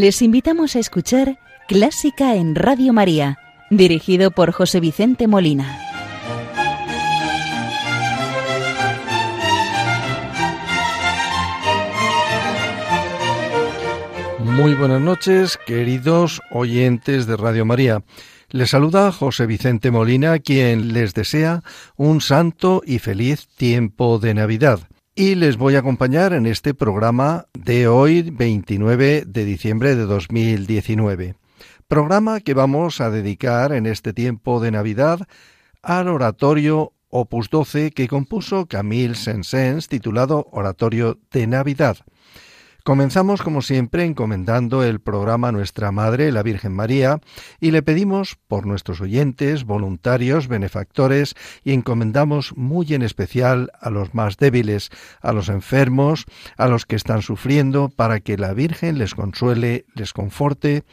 Les invitamos a escuchar Clásica en Radio María, dirigido por José Vicente Molina. Muy buenas noches, queridos oyentes de Radio María. Les saluda José Vicente Molina, quien les desea un santo y feliz tiempo de Navidad y les voy a acompañar en este programa de hoy, 29 de diciembre de 2019. Programa que vamos a dedicar en este tiempo de Navidad al oratorio Opus 12 que compuso Camille Saint-Saëns titulado Oratorio de Navidad. Comenzamos, como siempre, encomendando el programa a Nuestra Madre, la Virgen María, y le pedimos por nuestros oyentes, voluntarios, benefactores, y encomendamos muy en especial a los más débiles, a los enfermos, a los que están sufriendo, para que la Virgen les consuele, les conforte,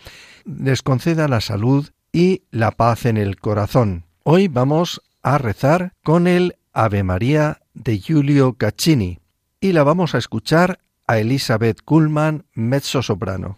les conceda la salud y la paz en el corazón. Hoy vamos a rezar con el Ave María de Giulio Caccini y la vamos a escuchar a Elizabeth Kuhlman, mezzo-soprano.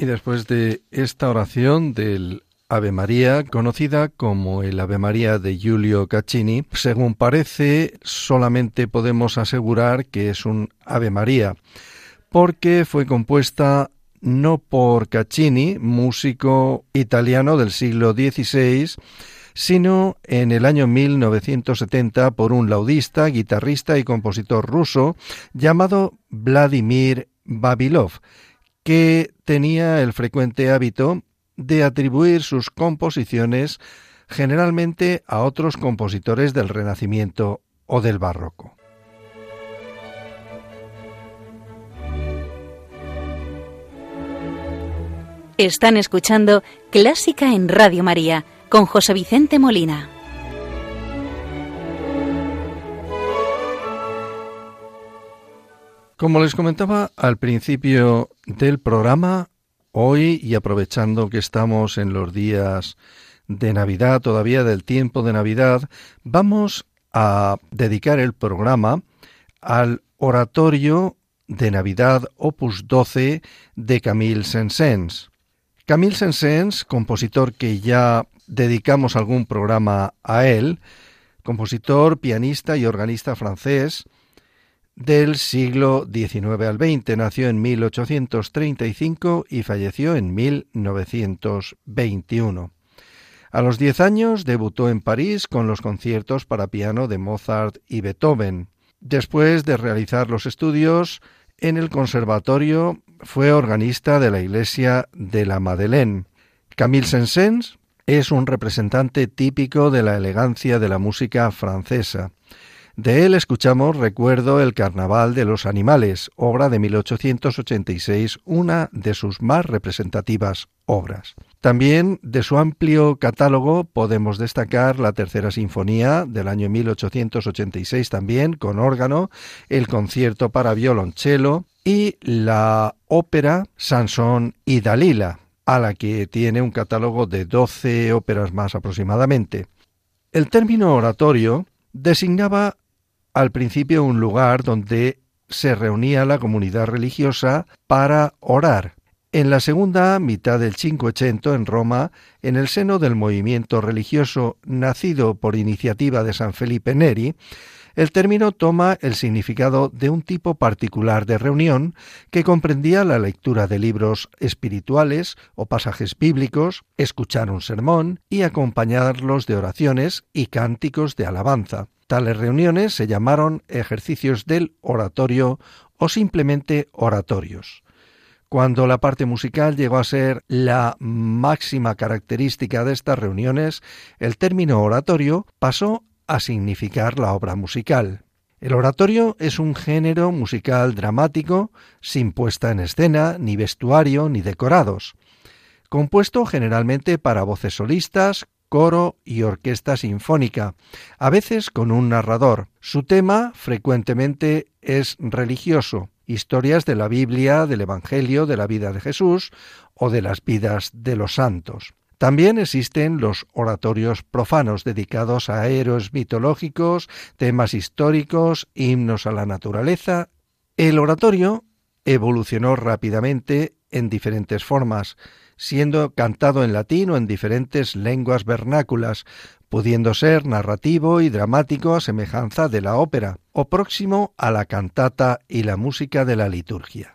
Y después de esta oración del Ave María, conocida como el Ave María de Giulio Caccini, según parece, solamente podemos asegurar que es un Ave María, porque fue compuesta no por Caccini, músico italiano del siglo XVI, sino en el año 1970 por un laudista, guitarrista y compositor ruso llamado Vladimir Babilov, que tenía el frecuente hábito de atribuir sus composiciones generalmente a otros compositores del Renacimiento o del Barroco. Están escuchando Clásica en Radio María con José Vicente Molina. Como les comentaba al principio del programa, hoy y aprovechando que estamos en los días de Navidad, todavía del tiempo de Navidad, vamos a dedicar el programa al oratorio de Navidad Opus 12 de Camille Saint-Saëns. Camille Saint-Saëns, compositor que ya dedicamos algún programa a él, compositor, pianista y organista francés del siglo XIX al XX. Nació en 1835 y falleció en 1921. A los diez años debutó en París con los conciertos para piano de Mozart y Beethoven. Después de realizar los estudios en el conservatorio fue organista de la iglesia de la Madeleine. Camille Saint-Saëns es un representante típico de la elegancia de la música francesa. De él escuchamos Recuerdo el Carnaval de los Animales, obra de 1886, una de sus más representativas obras. También de su amplio catálogo podemos destacar la Tercera Sinfonía del año 1886 también con órgano, el concierto para violonchelo y la ópera Sansón y Dalila, a la que tiene un catálogo de 12 óperas más aproximadamente. El término oratorio designaba al principio un lugar donde se reunía la comunidad religiosa para orar. En la segunda mitad del Cinquecento en Roma, en el seno del movimiento religioso nacido por iniciativa de San Felipe Neri, el término toma el significado de un tipo particular de reunión que comprendía la lectura de libros espirituales o pasajes bíblicos, escuchar un sermón y acompañarlos de oraciones y cánticos de alabanza. Tales reuniones se llamaron ejercicios del oratorio o simplemente oratorios. Cuando la parte musical llegó a ser la máxima característica de estas reuniones, el término oratorio pasó a significar la obra musical. El oratorio es un género musical dramático, sin puesta en escena, ni vestuario, ni decorados, compuesto generalmente para voces solistas, coro y orquesta sinfónica, a veces con un narrador. Su tema frecuentemente es religioso, historias de la Biblia, del Evangelio, de la vida de Jesús o de las vidas de los santos. También existen los oratorios profanos dedicados a héroes mitológicos, temas históricos, himnos a la naturaleza. El oratorio evolucionó rápidamente en diferentes formas, siendo cantado en latín o en diferentes lenguas vernáculas, pudiendo ser narrativo y dramático a semejanza de la ópera, o próximo a la cantata y la música de la liturgia.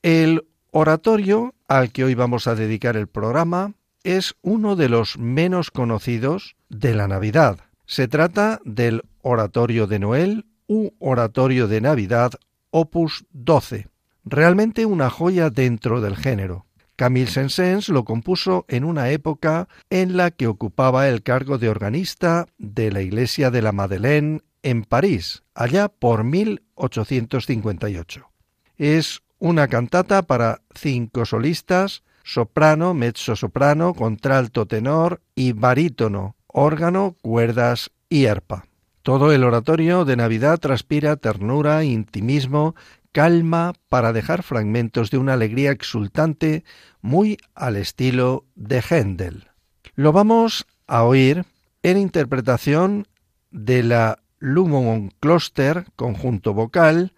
El oratorio al que hoy vamos a dedicar el programa es uno de los menos conocidos de la Navidad. Se trata del Oratorio de Noel u Oratorio de Navidad opus 12, realmente una joya dentro del género. Camille Saint-Saëns lo compuso en una época en la que ocupaba el cargo de organista de la iglesia de la Madeleine en París, allá por 1858. Es una cantata para cinco solistas, soprano, mezzo-soprano, contralto tenor y barítono, órgano, cuerdas y arpa. Todo el oratorio de Navidad transpira ternura, intimismo, calma para dejar fragmentos de una alegría exultante muy al estilo de Händel. Lo vamos a oír en interpretación de la Lumon Kloster, conjunto vocal,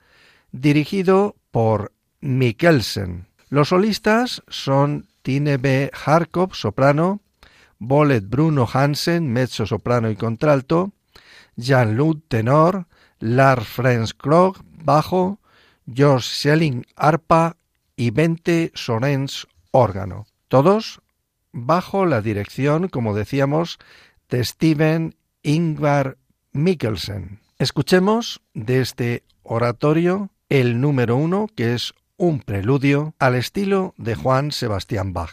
dirigido por Mikkelsen. Los solistas son Tine B. Harkov, soprano, Bolet Bruno Hansen, mezzo soprano y contralto, Jean-Luc tenor, Lars Franz Krog, bajo, George Schelling, arpa y Bente Sorens, órgano. Todos bajo la dirección, como decíamos, de Steven Ingvar Mikkelsen. Escuchemos de este oratorio el número uno, que es un preludio al estilo de Juan Sebastián Bach.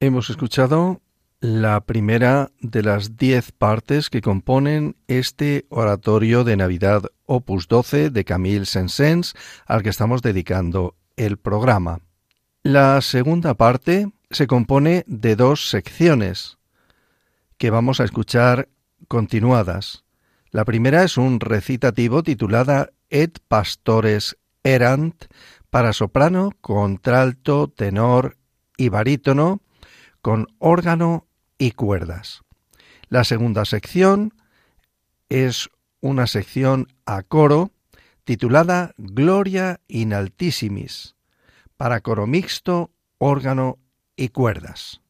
Hemos escuchado la primera de las diez partes que componen este oratorio de Navidad Opus 12 de Camille Saint-Saëns al que estamos dedicando el programa. La segunda parte se compone de dos secciones que vamos a escuchar continuadas. La primera es un recitativo titulada Et Pastores Erant para soprano, contralto, tenor y barítono con órgano y cuerdas. La segunda sección es una sección a coro titulada Gloria in Altissimis, para coro mixto, órgano y cuerdas.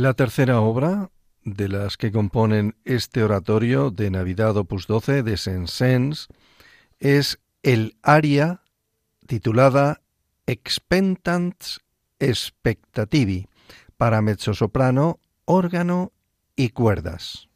La tercera obra de las que componen este oratorio de Navidad Opus 12 de Saint-Saëns es el aria titulada Expentants Expectativi para mezzosoprano, órgano y cuerdas.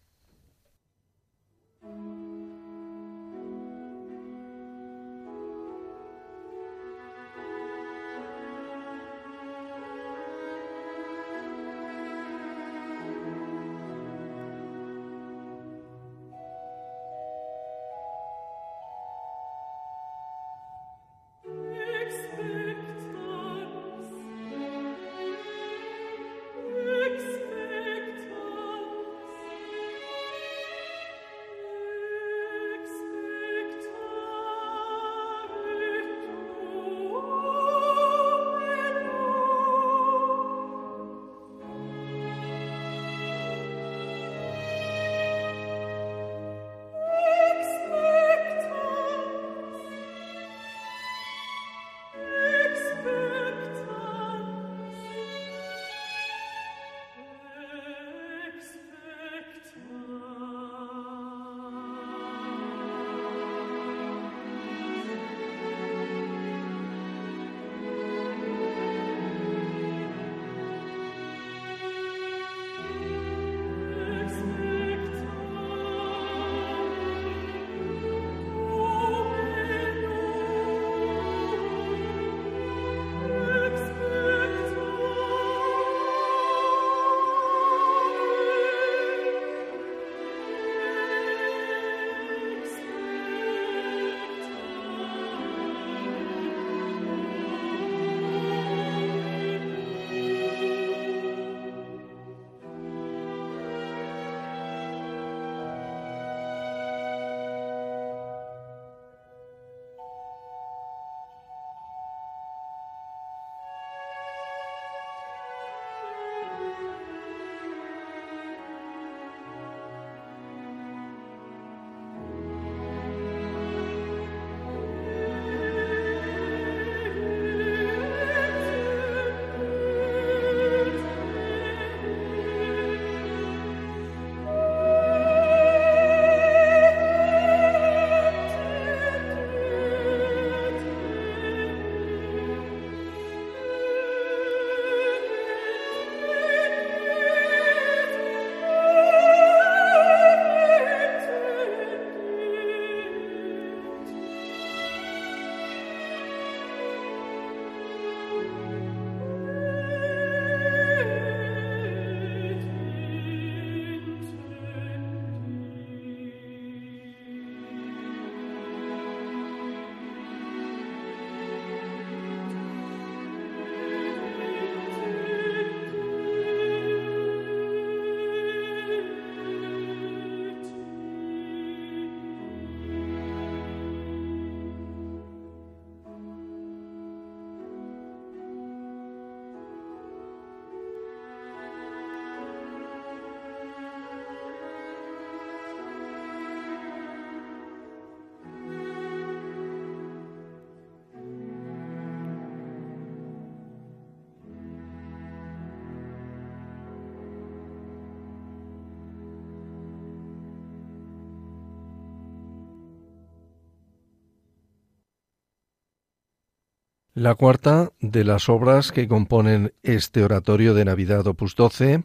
La cuarta de las obras que componen este oratorio de Navidad opus 12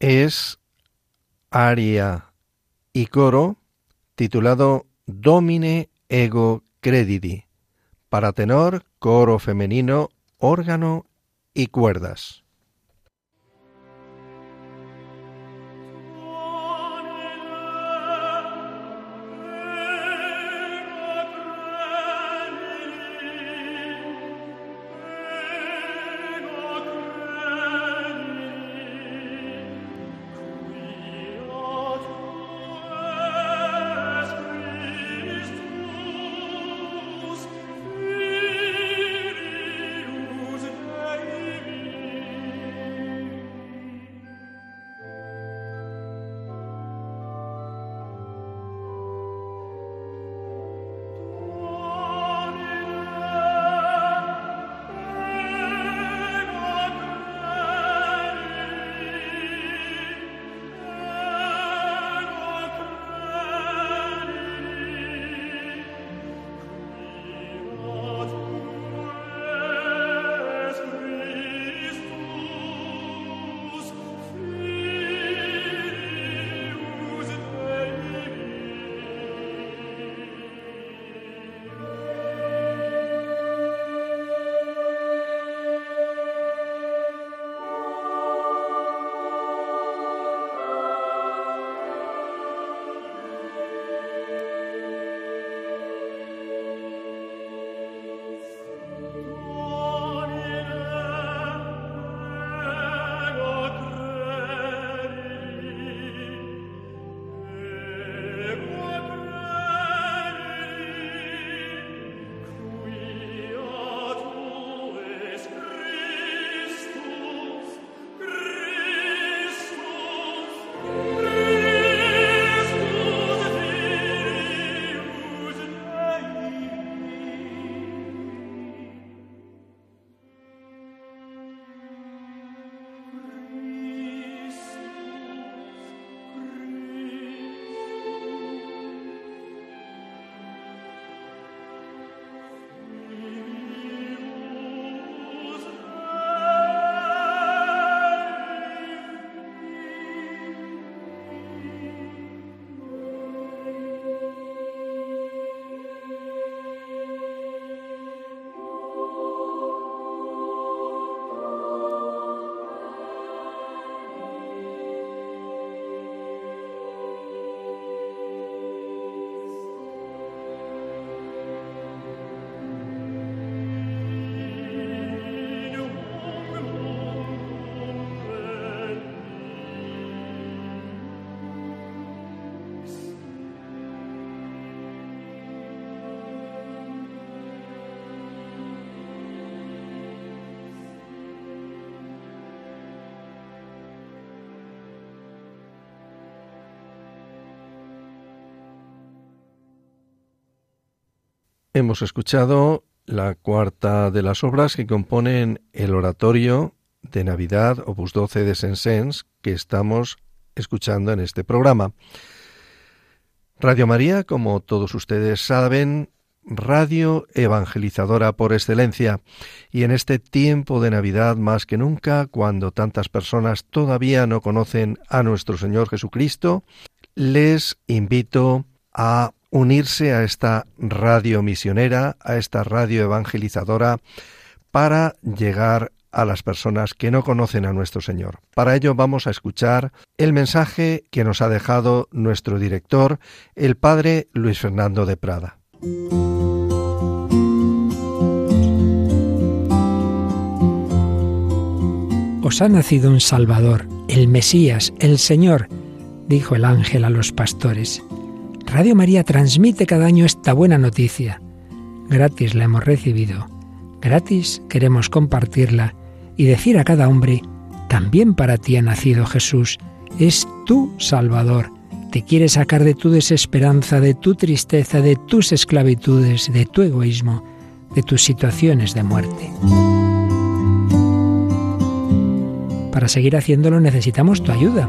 es aria y coro titulado Domine ego credidi para tenor, coro femenino, órgano y cuerdas. Hemos escuchado la cuarta de las obras que componen el oratorio de Navidad Opus 12 de Saint-Saëns que estamos escuchando en este programa. Radio María, como todos ustedes saben, radio evangelizadora por excelencia, y en este tiempo de Navidad más que nunca, cuando tantas personas todavía no conocen a nuestro Señor Jesucristo, les invito a unirse a esta radio misionera, a esta radio evangelizadora, para llegar a las personas que no conocen a nuestro Señor. Para ello vamos a escuchar el mensaje que nos ha dejado nuestro director, el Padre Luis Fernando de Prada. Os ha nacido un Salvador, el Mesías, el Señor, dijo el ángel a los pastores. Radio María transmite cada año esta buena noticia. Gratis la hemos recibido, gratis queremos compartirla y decir a cada hombre, también para ti ha nacido Jesús, es tu Salvador, te quiere sacar de tu desesperanza, de tu tristeza, de tus esclavitudes, de tu egoísmo, de tus situaciones de muerte. Para seguir haciéndolo necesitamos tu ayuda,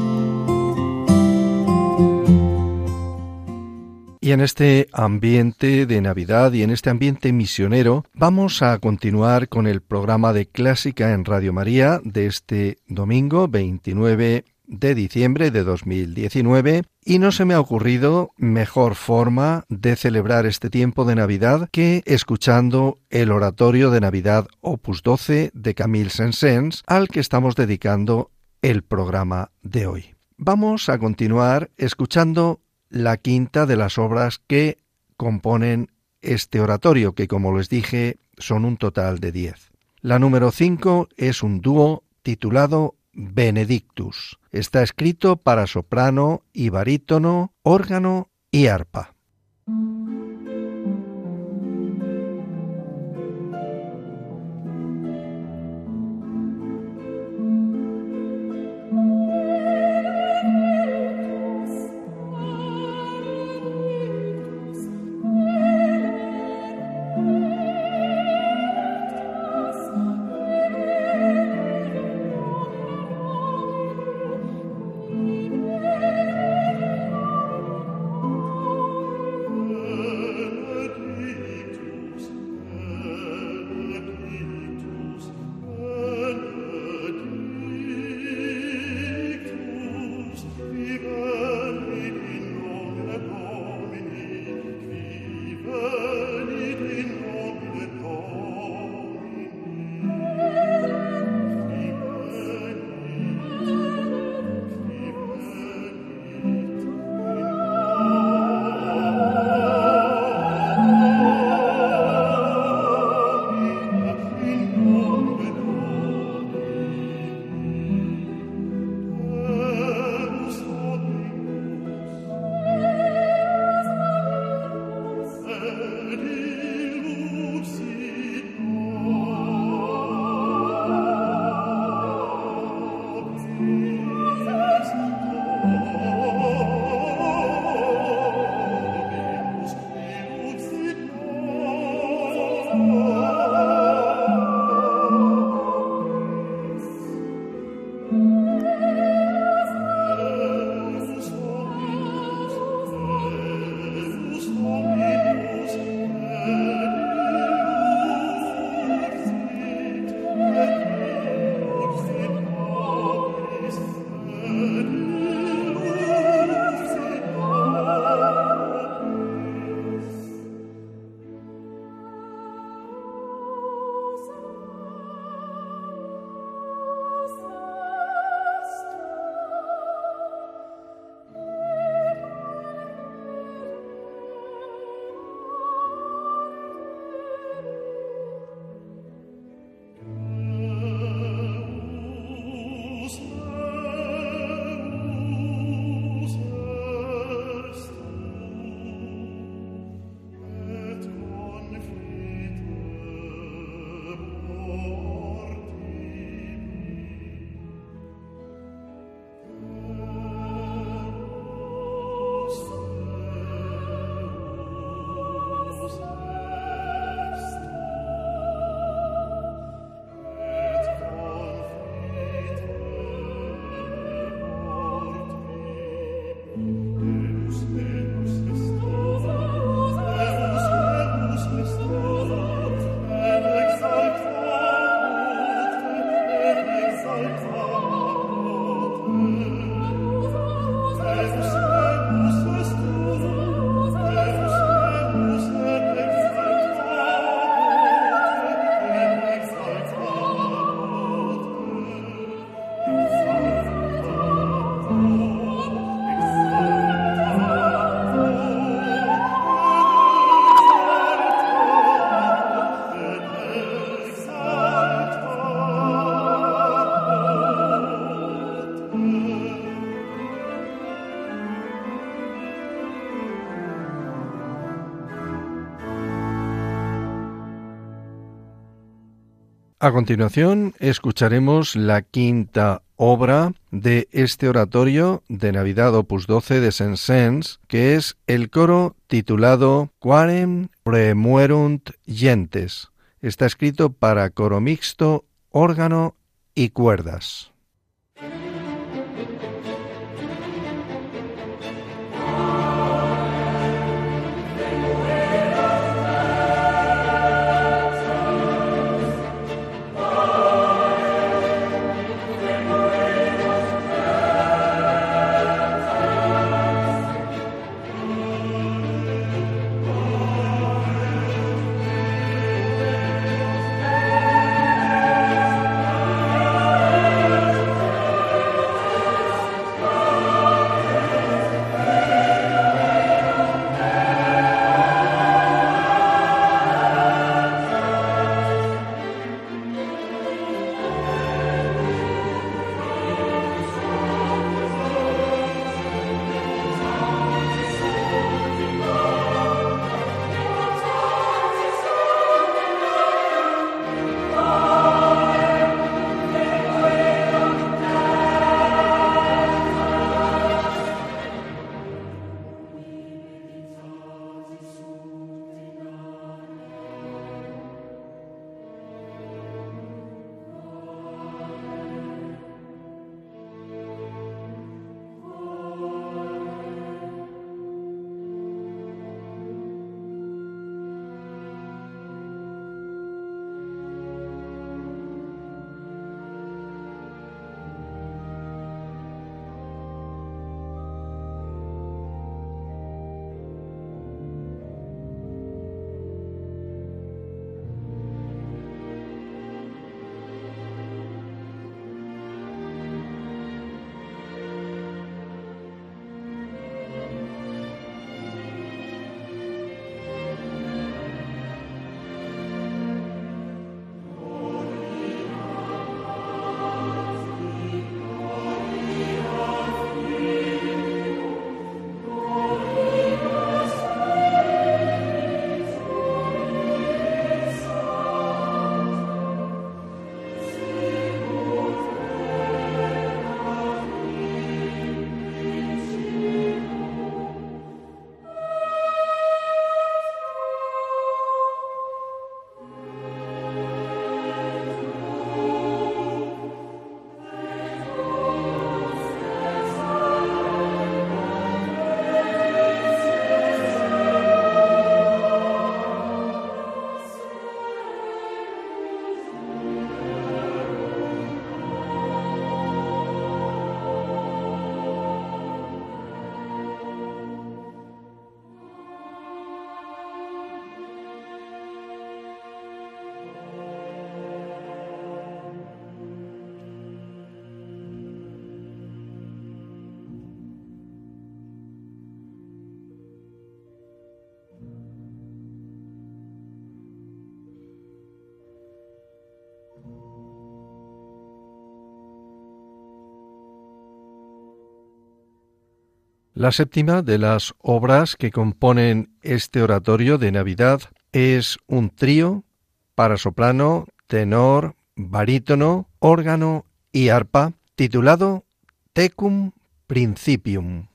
Y en este ambiente de Navidad y en este ambiente misionero, vamos a continuar con el programa de Clásica en Radio María de este domingo 29 de diciembre de 2019 y no se me ha ocurrido mejor forma de celebrar este tiempo de Navidad que escuchando el oratorio de Navidad Opus 12 de Camille Saint-Saëns al que estamos dedicando el programa de hoy. Vamos a continuar escuchando la quinta de las obras que componen este oratorio, que como les dije son un total de diez. La número cinco es un dúo titulado Benedictus. Está escrito para soprano y barítono, órgano y arpa. A continuación escucharemos la quinta obra de este oratorio de Navidad Opus 12 de Saint-Saëns, que es el coro titulado Quarem Premuerunt Gentes. Está escrito para coro mixto, órgano y cuerdas. La séptima de las obras que componen este oratorio de Navidad es un trío para soprano, tenor, barítono, órgano y arpa, titulado Tecum Principium.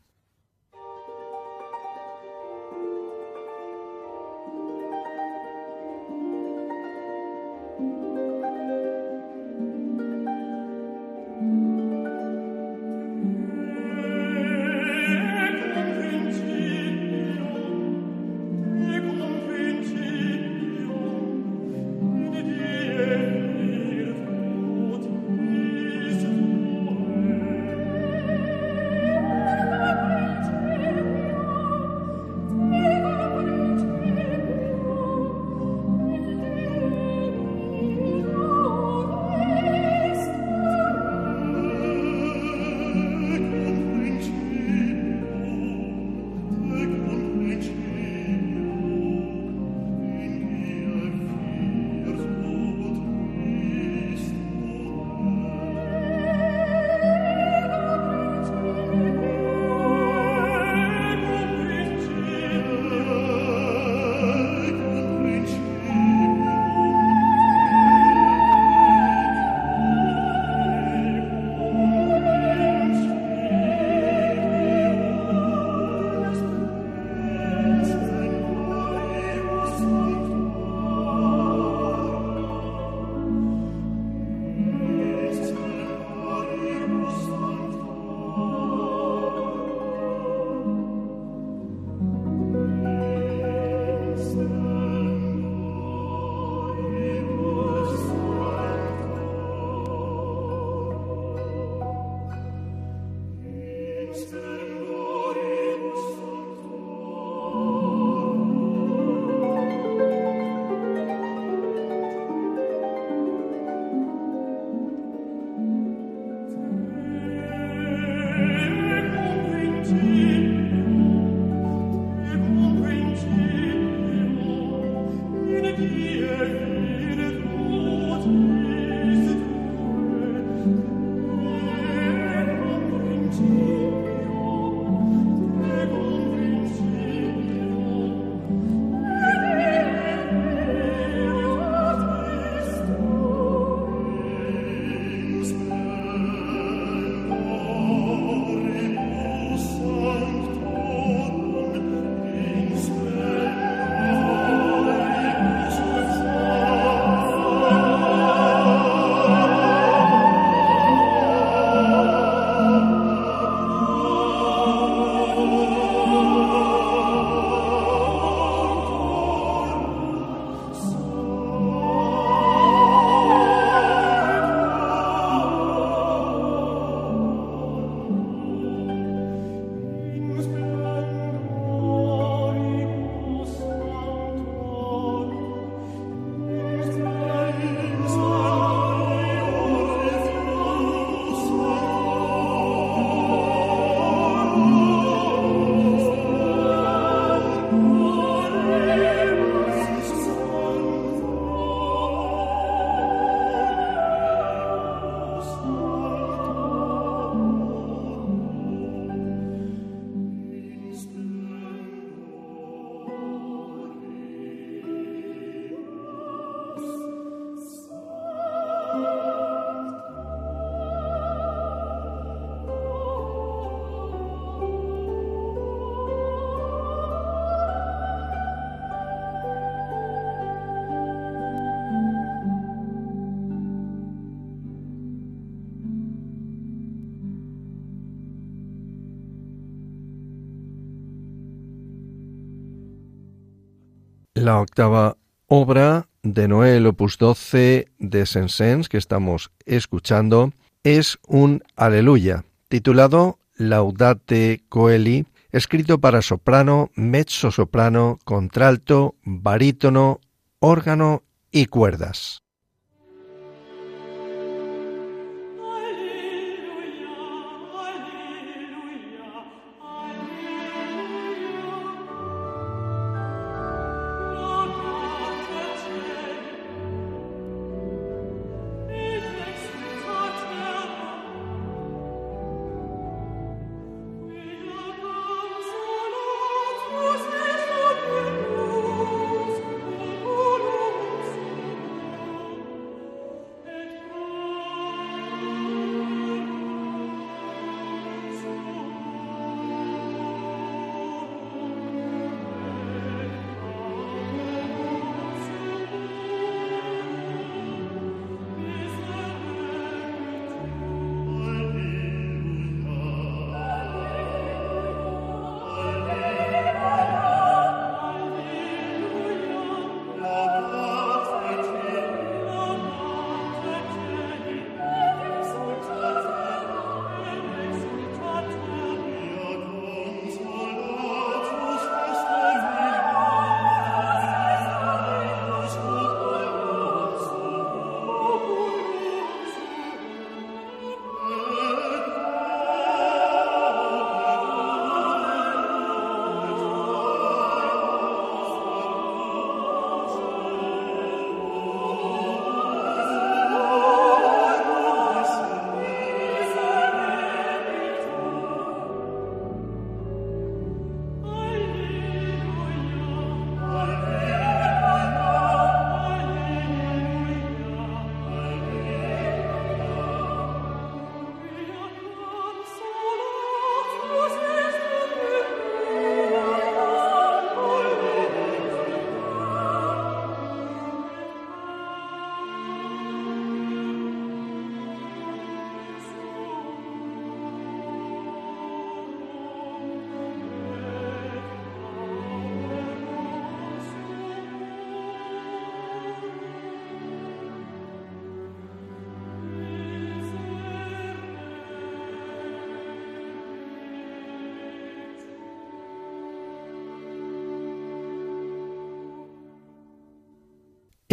La octava obra de Noel opus 12 de Saint-Saëns que estamos escuchando es un Aleluya, titulado Laudate Coeli, escrito para soprano, mezzo soprano, contralto, barítono, órgano y cuerdas.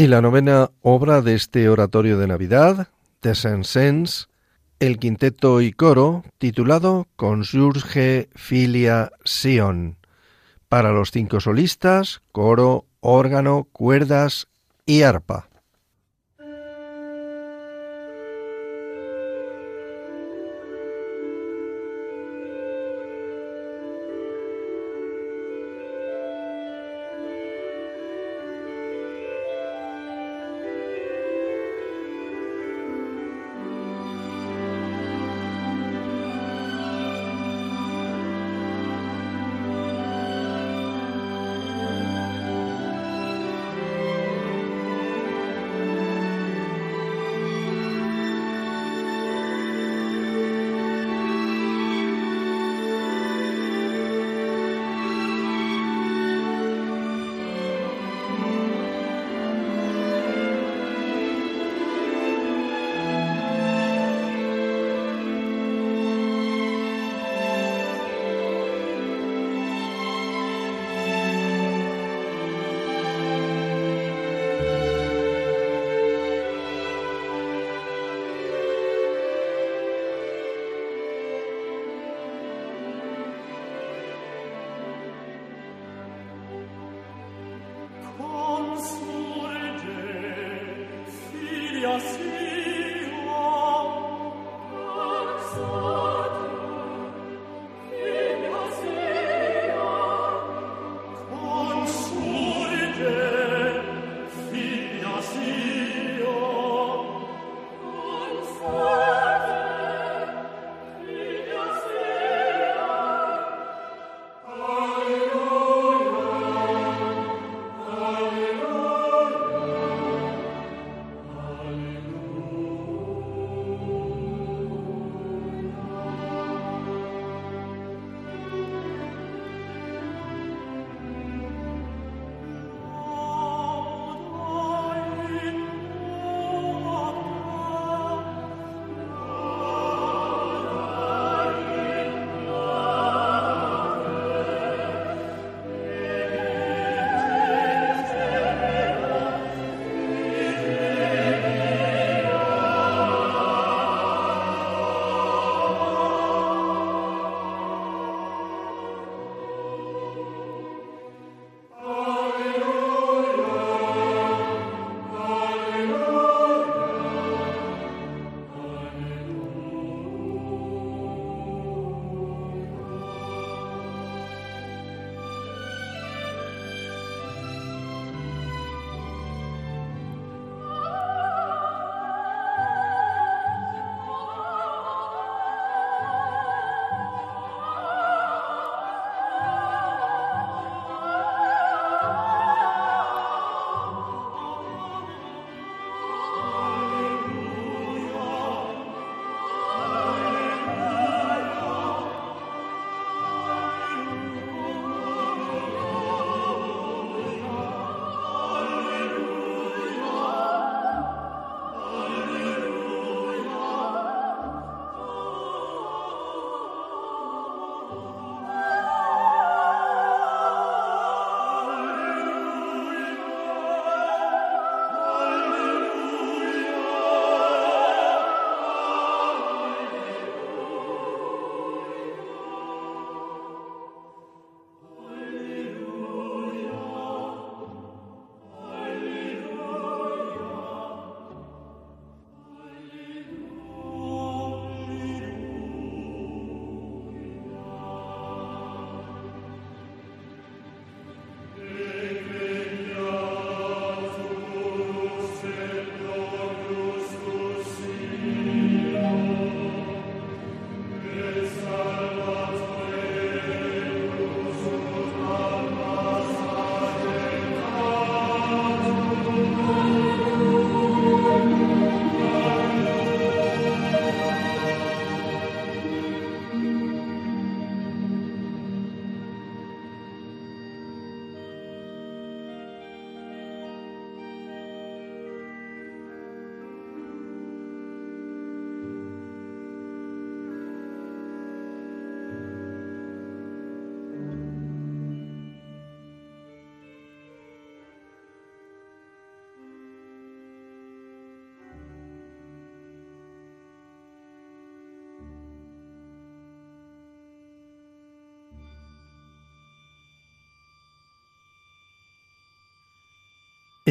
Y la novena obra de este oratorio de Navidad, de Saint-Saëns, el quinteto y coro, titulado Consurge Filia Sion, para los cinco solistas, coro, órgano, cuerdas y arpa.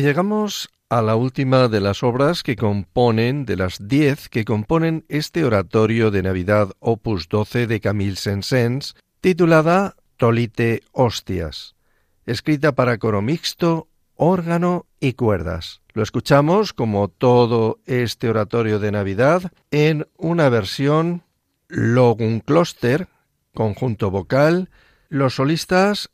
Llegamos a la última de las obras que componen, de las diez que componen este oratorio de Navidad opus 12 de Camille Saint-Saëns, titulada Tolite Hostias, escrita para coro mixto, órgano y cuerdas. Lo escuchamos, como todo este oratorio de Navidad, en una versión Loguncloster, conjunto vocal, los solistas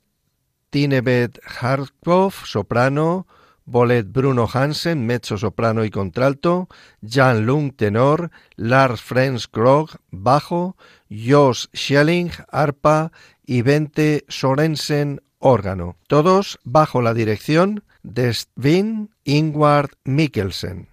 Tinebet Hartkopf, soprano, Bolet Bruno Hansen, mezzo soprano y contralto, Jan Lung tenor, Lars Frenz Krog bajo, Jos Schelling arpa y Bente Sorensen órgano, todos bajo la dirección de Sven Ingward Mikkelsen.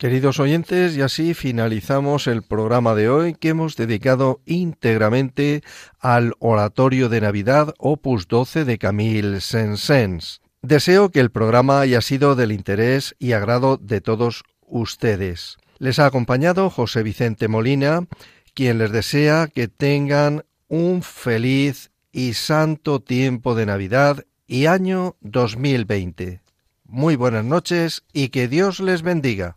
Queridos oyentes, y así finalizamos el programa de hoy que hemos dedicado íntegramente al Oratorio de Navidad Opus 12 de Camille Saint-Saëns. Deseo que el programa haya sido del interés y agrado de todos ustedes. Les ha acompañado José Vicente Molina, quien les desea que tengan un feliz y santo tiempo de Navidad y año 2020. Muy buenas noches y que Dios les bendiga.